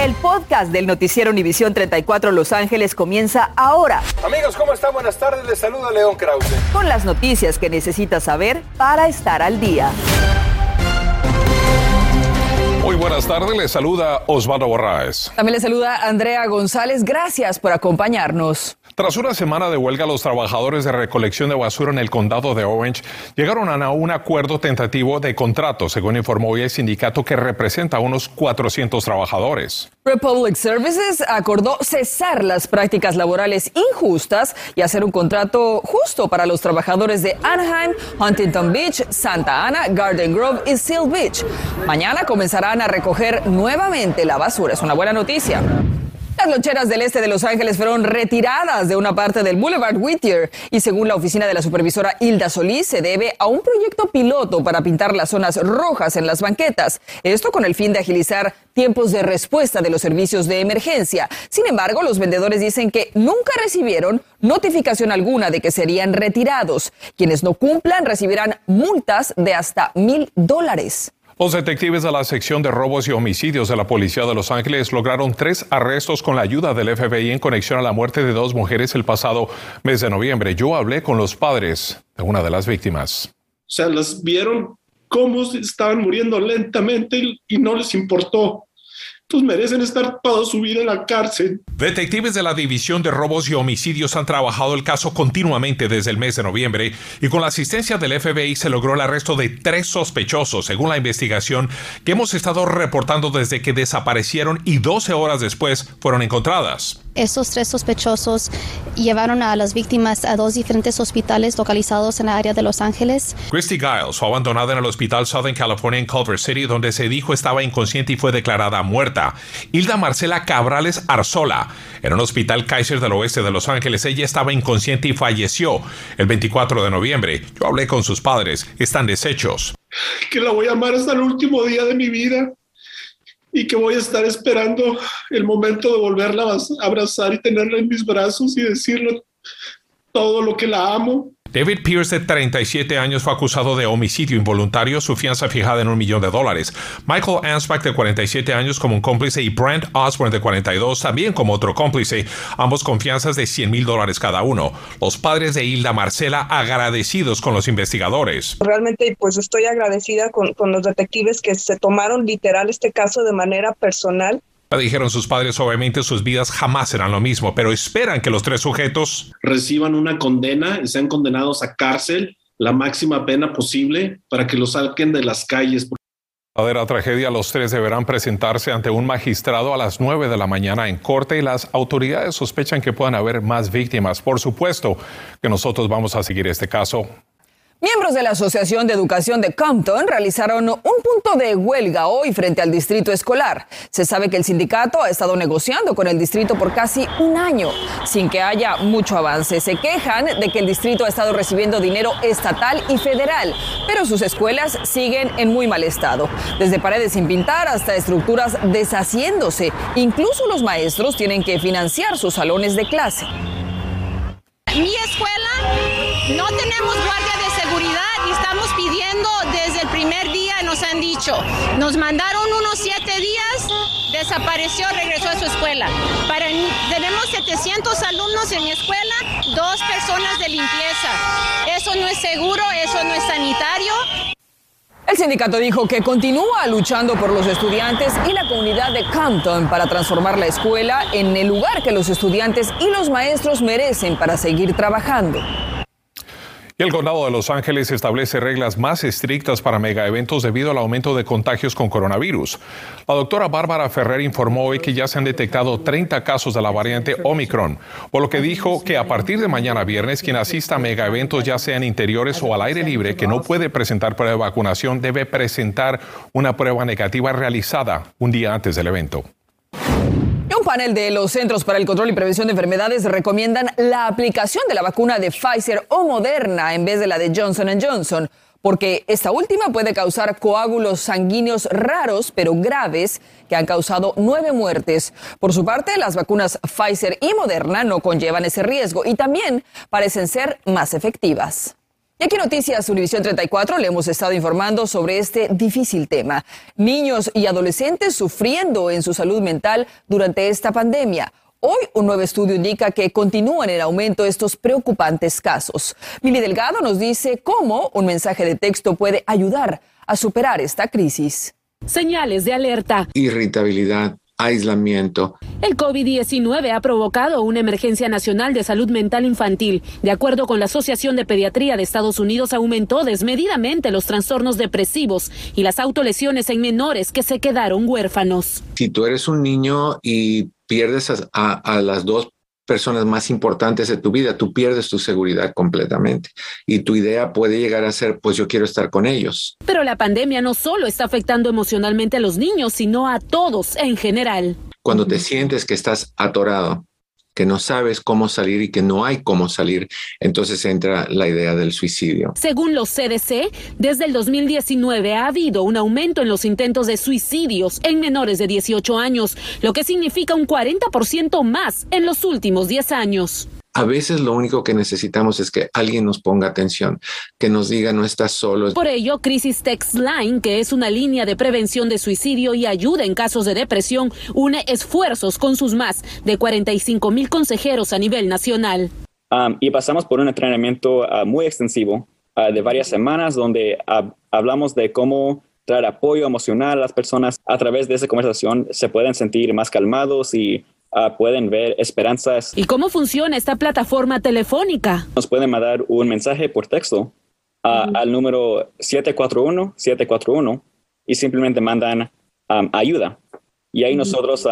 El podcast del noticiero Univisión 34 Los Ángeles comienza ahora. Amigos, ¿cómo están? Buenas tardes. Les saluda León Krause. Con las noticias que necesitas saber para estar al día. Muy buenas tardes, les saluda Osvaldo Borraes. También le saluda Andrea González. Gracias por acompañarnos. Tras una semana de huelga, los trabajadores de recolección de basura en el condado de Orange llegaron a un acuerdo tentativo de contrato, según informó hoy el sindicato que representa a unos 400 trabajadores. Republic Services acordó cesar las prácticas laborales injustas y hacer un contrato justo para los trabajadores de Anaheim, Huntington Beach, Santa Ana, Garden Grove y Seal Beach. Mañana comenzarán a recoger nuevamente la basura. Es una buena noticia. Las loncheras del este de Los Ángeles fueron retiradas de una parte del Boulevard Whittier y según la oficina de la supervisora Hilda Solís se debe a un proyecto piloto para pintar las zonas rojas en las banquetas. Esto con el fin de agilizar tiempos de respuesta de los servicios de emergencia. Sin embargo, los vendedores dicen que nunca recibieron notificación alguna de que serían retirados. Quienes no cumplan recibirán multas de hasta mil dólares. Los detectives de la sección de robos y homicidios de la Policía de Los Ángeles lograron tres arrestos con la ayuda del FBI en conexión a la muerte de dos mujeres el pasado mes de noviembre. Yo hablé con los padres de una de las víctimas. O sea, las vieron cómo estaban muriendo lentamente y no les importó merecen estar toda su vida en la cárcel. Detectives de la División de Robos y Homicidios han trabajado el caso continuamente desde el mes de noviembre y con la asistencia del FBI se logró el arresto de tres sospechosos, según la investigación que hemos estado reportando desde que desaparecieron y 12 horas después fueron encontradas. Estos tres sospechosos llevaron a las víctimas a dos diferentes hospitales localizados en la área de Los Ángeles. Christy Giles fue abandonada en el Hospital Southern California en Culver City, donde se dijo estaba inconsciente y fue declarada muerta. Hilda Marcela Cabrales Arzola, en un hospital Kaiser del oeste de Los Ángeles, ella estaba inconsciente y falleció el 24 de noviembre. Yo hablé con sus padres, están deshechos. Que la voy a amar hasta el último día de mi vida y que voy a estar esperando el momento de volverla a abrazar y tenerla en mis brazos y decirle todo lo que la amo David Pierce, de 37 años, fue acusado de homicidio involuntario, su fianza fijada en un millón de dólares. Michael Ansbach, de 47 años, como un cómplice, y Brent Osborne, de 42, también como otro cómplice, ambos con fianzas de 100 mil dólares cada uno. Los padres de Hilda Marcela agradecidos con los investigadores. Realmente, pues estoy agradecida con, con los detectives que se tomaron literal este caso de manera personal Dijeron sus padres, obviamente sus vidas jamás serán lo mismo, pero esperan que los tres sujetos reciban una condena y sean condenados a cárcel, la máxima pena posible, para que los saquen de las calles. La tragedia, los tres deberán presentarse ante un magistrado a las 9 de la mañana en corte y las autoridades sospechan que puedan haber más víctimas. Por supuesto que nosotros vamos a seguir este caso Miembros de la Asociación de Educación de Compton realizaron un punto de huelga hoy frente al distrito escolar. Se sabe que el sindicato ha estado negociando con el distrito por casi un año, sin que haya mucho avance. Se quejan de que el distrito ha estado recibiendo dinero estatal y federal, pero sus escuelas siguen en muy mal estado. Desde paredes sin pintar hasta estructuras deshaciéndose. Incluso los maestros tienen que financiar sus salones de clase. Mi escuela no tenemos guardia de seguridad y estamos pidiendo desde el primer día, nos han dicho, nos mandaron unos siete días, desapareció, regresó a su escuela. Tenemos 700 alumnos en mi escuela, dos personas de limpieza. Eso no es seguro, eso no es sanitario. El sindicato dijo que continúa luchando por los estudiantes y la comunidad de Compton para transformar la escuela en el lugar que los estudiantes y los maestros merecen para seguir trabajando el condado de Los Ángeles establece reglas más estrictas para megaeventos debido al aumento de contagios con coronavirus. La doctora Bárbara Ferrer informó hoy que ya se han detectado 30 casos de la variante Omicron, por lo que dijo que a partir de mañana viernes quien asista a megaeventos ya sean interiores o al aire libre que no puede presentar prueba de vacunación debe presentar una prueba negativa realizada un día antes del evento. Panel de los Centros para el Control y Prevención de Enfermedades recomiendan la aplicación de la vacuna de Pfizer o Moderna en vez de la de Johnson Johnson, porque esta última puede causar coágulos sanguíneos raros pero graves que han causado nueve muertes. Por su parte, las vacunas Pfizer y Moderna no conllevan ese riesgo y también parecen ser más efectivas. Y aquí Noticias Univisión 34 le hemos estado informando sobre este difícil tema. Niños y adolescentes sufriendo en su salud mental durante esta pandemia. Hoy un nuevo estudio indica que continúan en aumento estos preocupantes casos. Mili Delgado nos dice cómo un mensaje de texto puede ayudar a superar esta crisis. Señales de alerta. Irritabilidad, aislamiento. El COVID-19 ha provocado una emergencia nacional de salud mental infantil. De acuerdo con la Asociación de Pediatría de Estados Unidos, aumentó desmedidamente los trastornos depresivos y las autolesiones en menores que se quedaron huérfanos. Si tú eres un niño y pierdes a, a las dos personas más importantes de tu vida, tú pierdes tu seguridad completamente. Y tu idea puede llegar a ser, pues yo quiero estar con ellos. Pero la pandemia no solo está afectando emocionalmente a los niños, sino a todos en general. Cuando te sientes que estás atorado, que no sabes cómo salir y que no hay cómo salir, entonces entra la idea del suicidio. Según los CDC, desde el 2019 ha habido un aumento en los intentos de suicidios en menores de 18 años, lo que significa un 40% más en los últimos 10 años. A veces lo único que necesitamos es que alguien nos ponga atención, que nos diga no estás solo. Por ello, Crisis Text Line, que es una línea de prevención de suicidio y ayuda en casos de depresión, une esfuerzos con sus más de 45 mil consejeros a nivel nacional. Um, y pasamos por un entrenamiento uh, muy extensivo uh, de varias semanas donde uh, hablamos de cómo traer apoyo emocional a las personas. A través de esa conversación se pueden sentir más calmados y Ah, pueden ver esperanzas. ¿Y cómo funciona esta plataforma telefónica? Nos pueden mandar un mensaje por texto ah, al número 741-741 y simplemente mandan ayuda. Y ahí nosotros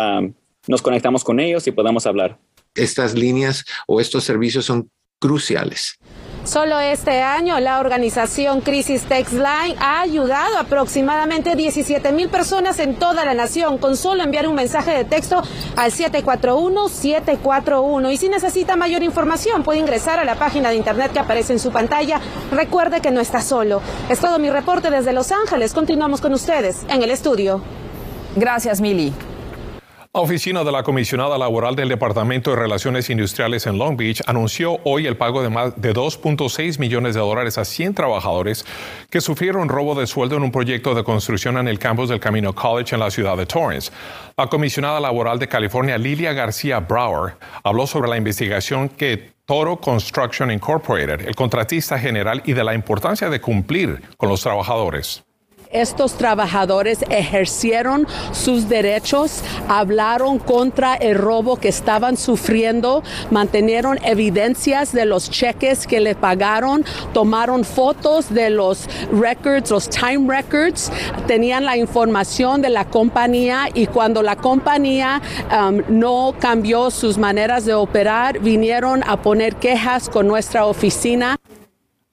nos conectamos con ellos y podemos hablar. Estas líneas o estos servicios son cruciales. Solo este año la organización Crisis Text Line ha ayudado a aproximadamente 17 mil personas en toda la nación con solo enviar un mensaje de texto al 741-741. Y si necesita mayor información puede ingresar a la página de internet que aparece en su pantalla. Recuerde que no está solo. Es todo mi reporte desde Los Ángeles. Continuamos con ustedes en el estudio. Gracias, Mili. La oficina de la comisionada laboral del Departamento de Relaciones Industriales en Long Beach anunció hoy el pago de más de 2.6 millones de dólares a 100 trabajadores que sufrieron robo de sueldo en un proyecto de construcción en el campus del Camino College en la ciudad de Torrance. La comisionada laboral de California, Lilia García Brower, habló sobre la investigación que Toro Construction Incorporated, el contratista general, y de la importancia de cumplir con los trabajadores estos trabajadores ejercieron sus derechos, hablaron contra el robo que estaban sufriendo, mantenieron evidencias de los cheques que le pagaron, tomaron fotos de los records, los time records, tenían la información de la compañía y cuando la compañía um, no cambió sus maneras de operar, vinieron a poner quejas con nuestra oficina.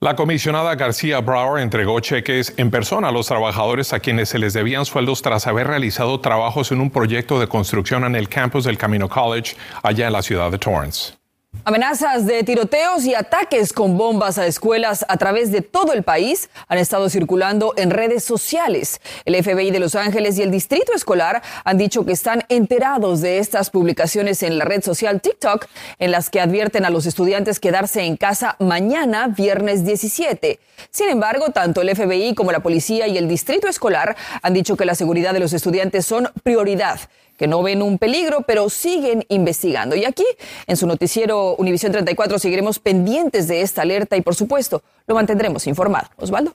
La comisionada García Brower entregó cheques en persona a los trabajadores a quienes se les debían sueldos tras haber realizado trabajos en un proyecto de construcción en el campus del Camino College allá en la ciudad de Torrance. Amenazas de tiroteos y ataques con bombas a escuelas a través de todo el país han estado circulando en redes sociales. El FBI de Los Ángeles y el Distrito Escolar han dicho que están enterados de estas publicaciones en la red social TikTok, en las que advierten a los estudiantes quedarse en casa mañana, viernes 17. Sin embargo, tanto el FBI como la policía y el Distrito Escolar han dicho que la seguridad de los estudiantes son prioridad que no ven un peligro, pero siguen investigando. Y aquí, en su noticiero Univisión 34, seguiremos pendientes de esta alerta y, por supuesto, lo mantendremos informado. Osvaldo.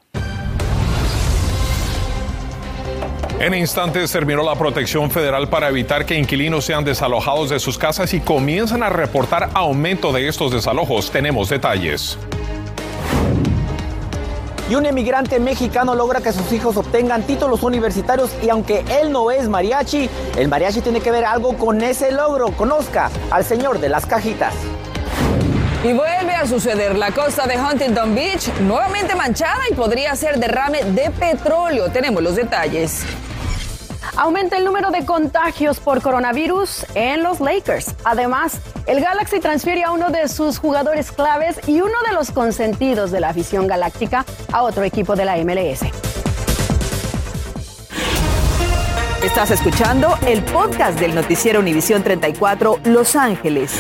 En instantes terminó la protección federal para evitar que inquilinos sean desalojados de sus casas y comienzan a reportar aumento de estos desalojos. Tenemos detalles y un emigrante mexicano logra que sus hijos obtengan títulos universitarios y aunque él no es mariachi, el mariachi tiene que ver algo con ese logro. Conozca al señor de las cajitas. Y vuelve a suceder. La costa de Huntington Beach nuevamente manchada y podría ser derrame de petróleo. Tenemos los detalles. Aumenta el número de contagios por coronavirus en los Lakers. Además, el Galaxy transfiere a uno de sus jugadores claves y uno de los consentidos de la afición galáctica a otro equipo de la MLS. Estás escuchando el podcast del noticiero Univisión 34 Los Ángeles.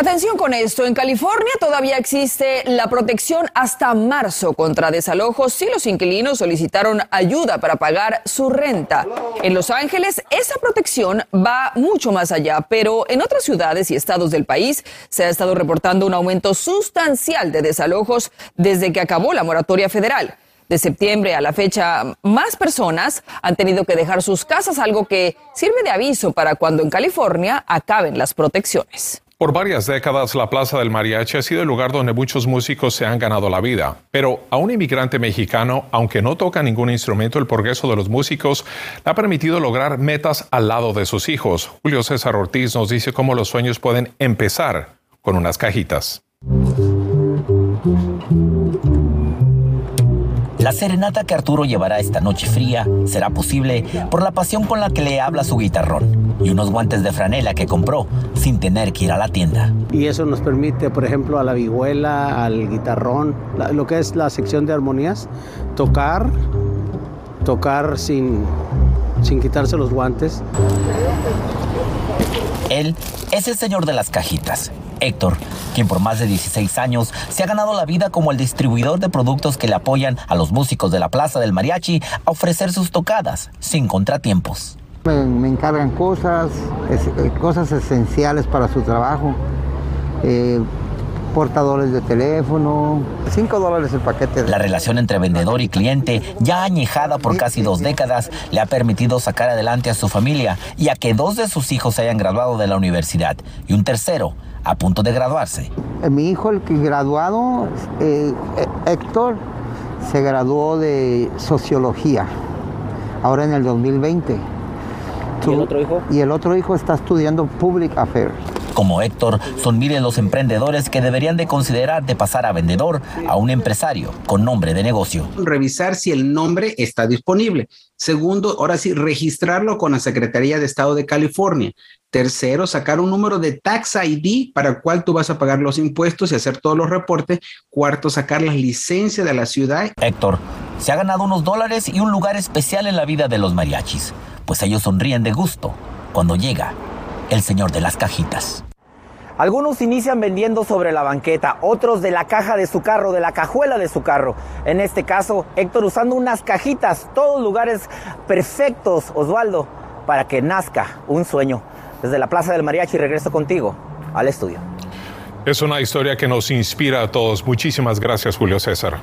Atención con esto, en California todavía existe la protección hasta marzo contra desalojos si los inquilinos solicitaron ayuda para pagar su renta. En Los Ángeles esa protección va mucho más allá, pero en otras ciudades y estados del país se ha estado reportando un aumento sustancial de desalojos desde que acabó la moratoria federal. De septiembre a la fecha, más personas han tenido que dejar sus casas, algo que sirve de aviso para cuando en California acaben las protecciones. Por varias décadas, la Plaza del Mariachi ha sido el lugar donde muchos músicos se han ganado la vida. Pero a un inmigrante mexicano, aunque no toca ningún instrumento, el progreso de los músicos le ha permitido lograr metas al lado de sus hijos. Julio César Ortiz nos dice cómo los sueños pueden empezar con unas cajitas. La serenata que Arturo llevará esta noche fría será posible por la pasión con la que le habla su guitarrón y unos guantes de franela que compró sin tener que ir a la tienda. Y eso nos permite, por ejemplo, a la vihuela, al guitarrón, lo que es la sección de armonías, tocar, tocar sin, sin quitarse los guantes. Él es el señor de las cajitas Héctor, quien por más de 16 años se ha ganado la vida como el distribuidor de productos que le apoyan a los músicos de la Plaza del Mariachi a ofrecer sus tocadas sin contratiempos. Me, encargan cosas, eh, cosas esenciales para su trabajo. Eh, portadores de teléfono, 5 dólares el paquete. La relación entre vendedor y cliente, ya añejada por casi dos décadas, le ha permitido sacar adelante a su familia y a que dos de sus hijos se hayan graduado de la universidad y un tercero a punto de graduarse. Eh, mi hijo, el que graduado, eh, eh, Héctor, se graduó de sociología, ahora en el 2020. ¿Y el otro hijo? Y el otro hijo está estudiando Public Affairs. Como Héctor, son miles los emprendedores que deberían de considerar de pasar a vendedor a un empresario con nombre de negocio. Revisar si el nombre está disponible. Segundo, ahora sí, registrarlo con la Secretaría de Estado de California. Tercero, sacar un número de Tax ID para el cual tú vas a pagar los impuestos y hacer todos los reportes. Cuarto, sacar las licencias de la ciudad. Héctor, se ha ganado unos dólares y un lugar especial en la vida de los mariachis, pues ellos sonríen de gusto cuando llega el señor de las cajitas. Algunos inician vendiendo sobre la banqueta, otros de la caja de su carro, de la cajuela de su carro. En este caso, Héctor usando unas cajitas, todos lugares perfectos, Osvaldo, para que nazca un sueño. Desde la Plaza del Mariachi regreso contigo al estudio. Es una historia que nos inspira a todos. Muchísimas gracias, Julio César.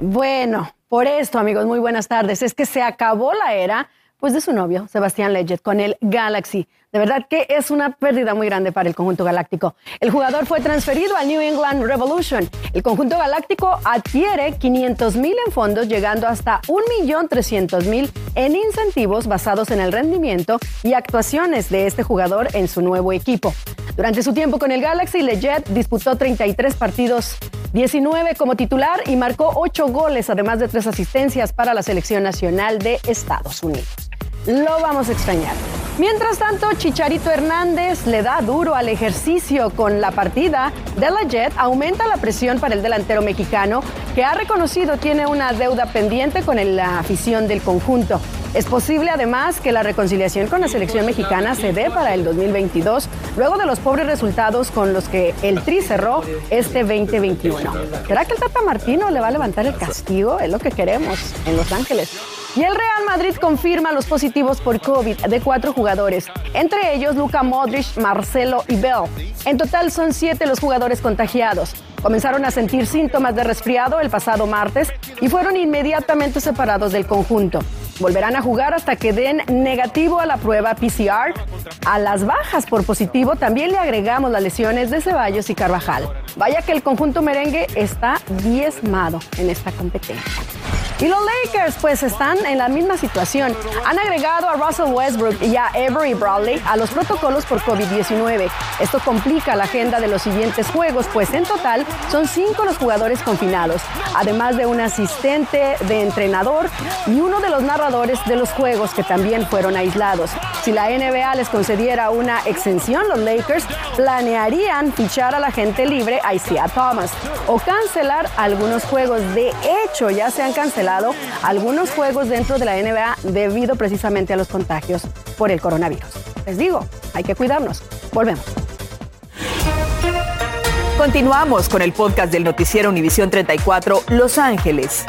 Bueno, por esto, amigos, muy buenas tardes. Es que se acabó la era pues de su novio, Sebastián Leggett, con el Galaxy. De verdad que es una pérdida muy grande para el conjunto galáctico. El jugador fue transferido al New England Revolution. El conjunto galáctico adquiere 500 mil en fondos, llegando hasta 1.300.000 en incentivos basados en el rendimiento y actuaciones de este jugador en su nuevo equipo. Durante su tiempo con el Galaxy, Leggett disputó 33 partidos, 19 como titular y marcó 8 goles, además de 3 asistencias para la selección nacional de Estados Unidos. Lo vamos a extrañar. Mientras tanto, Chicharito Hernández le da duro al ejercicio con la partida de la Jet, aumenta la presión para el delantero mexicano que ha reconocido tiene una deuda pendiente con la afición del conjunto. Es posible además que la reconciliación con la selección mexicana se dé para el 2022, luego de los pobres resultados con los que el Tri cerró este 2021. ¿Será que el Tata Martino le va a levantar el castigo? Es lo que queremos en Los Ángeles. Y el Real Madrid confirma los positivos por COVID de cuatro jugadores, entre ellos Luka Modric, Marcelo y Bell. En total son siete los jugadores contagiados. Comenzaron a sentir síntomas de resfriado el pasado martes y fueron inmediatamente separados del conjunto. Volverán a jugar hasta que den negativo a la prueba PCR. A las bajas por positivo también le agregamos las lesiones de Ceballos y Carvajal. Vaya que el conjunto merengue está diezmado en esta competencia. Y los Lakers pues están en la misma situación. Han agregado a Russell Westbrook y a Avery Bradley a los protocolos por COVID-19. Esto complica la agenda de los siguientes juegos, pues en total son cinco los jugadores confinados, además de un asistente de entrenador y uno de los narradores de los juegos que también fueron aislados. Si la NBA les concediera una exención, los Lakers planearían fichar a la gente libre a Isaiah Thomas o cancelar algunos juegos. De hecho, ya se han cancelado algunos juegos dentro de la NBA debido precisamente a los contagios por el coronavirus. Les digo, hay que cuidarnos. Volvemos. Continuamos con el podcast del noticiero Univisión 34 Los Ángeles.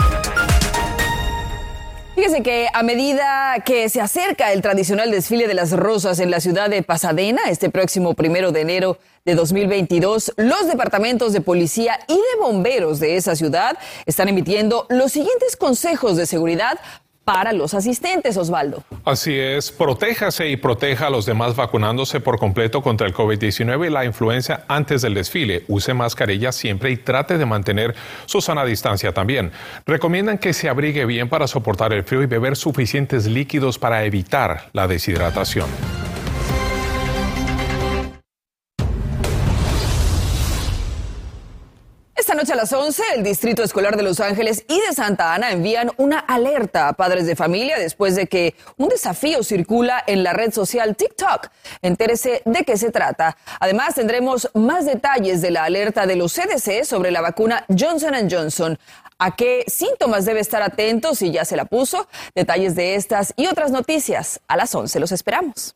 Fíjese que a medida que se acerca el tradicional desfile de las rosas en la ciudad de Pasadena, este próximo primero de enero de 2022, los departamentos de policía y de bomberos de esa ciudad están emitiendo los siguientes consejos de seguridad para los asistentes, Osvaldo. Así es, protéjase y proteja a los demás vacunándose por completo contra el COVID-19 y la influenza antes del desfile. Use mascarilla siempre y trate de mantener su sana distancia también. Recomiendan que se abrigue bien para soportar el frío y beber suficientes líquidos para evitar la deshidratación. Noche a las 11, el Distrito Escolar de Los Ángeles y de Santa Ana envían una alerta a padres de familia después de que un desafío circula en la red social TikTok. Entérese de qué se trata. Además, tendremos más detalles de la alerta de los CDC sobre la vacuna Johnson Johnson. ¿A qué síntomas debe estar atento si ya se la puso? Detalles de estas y otras noticias a las 11. Los esperamos.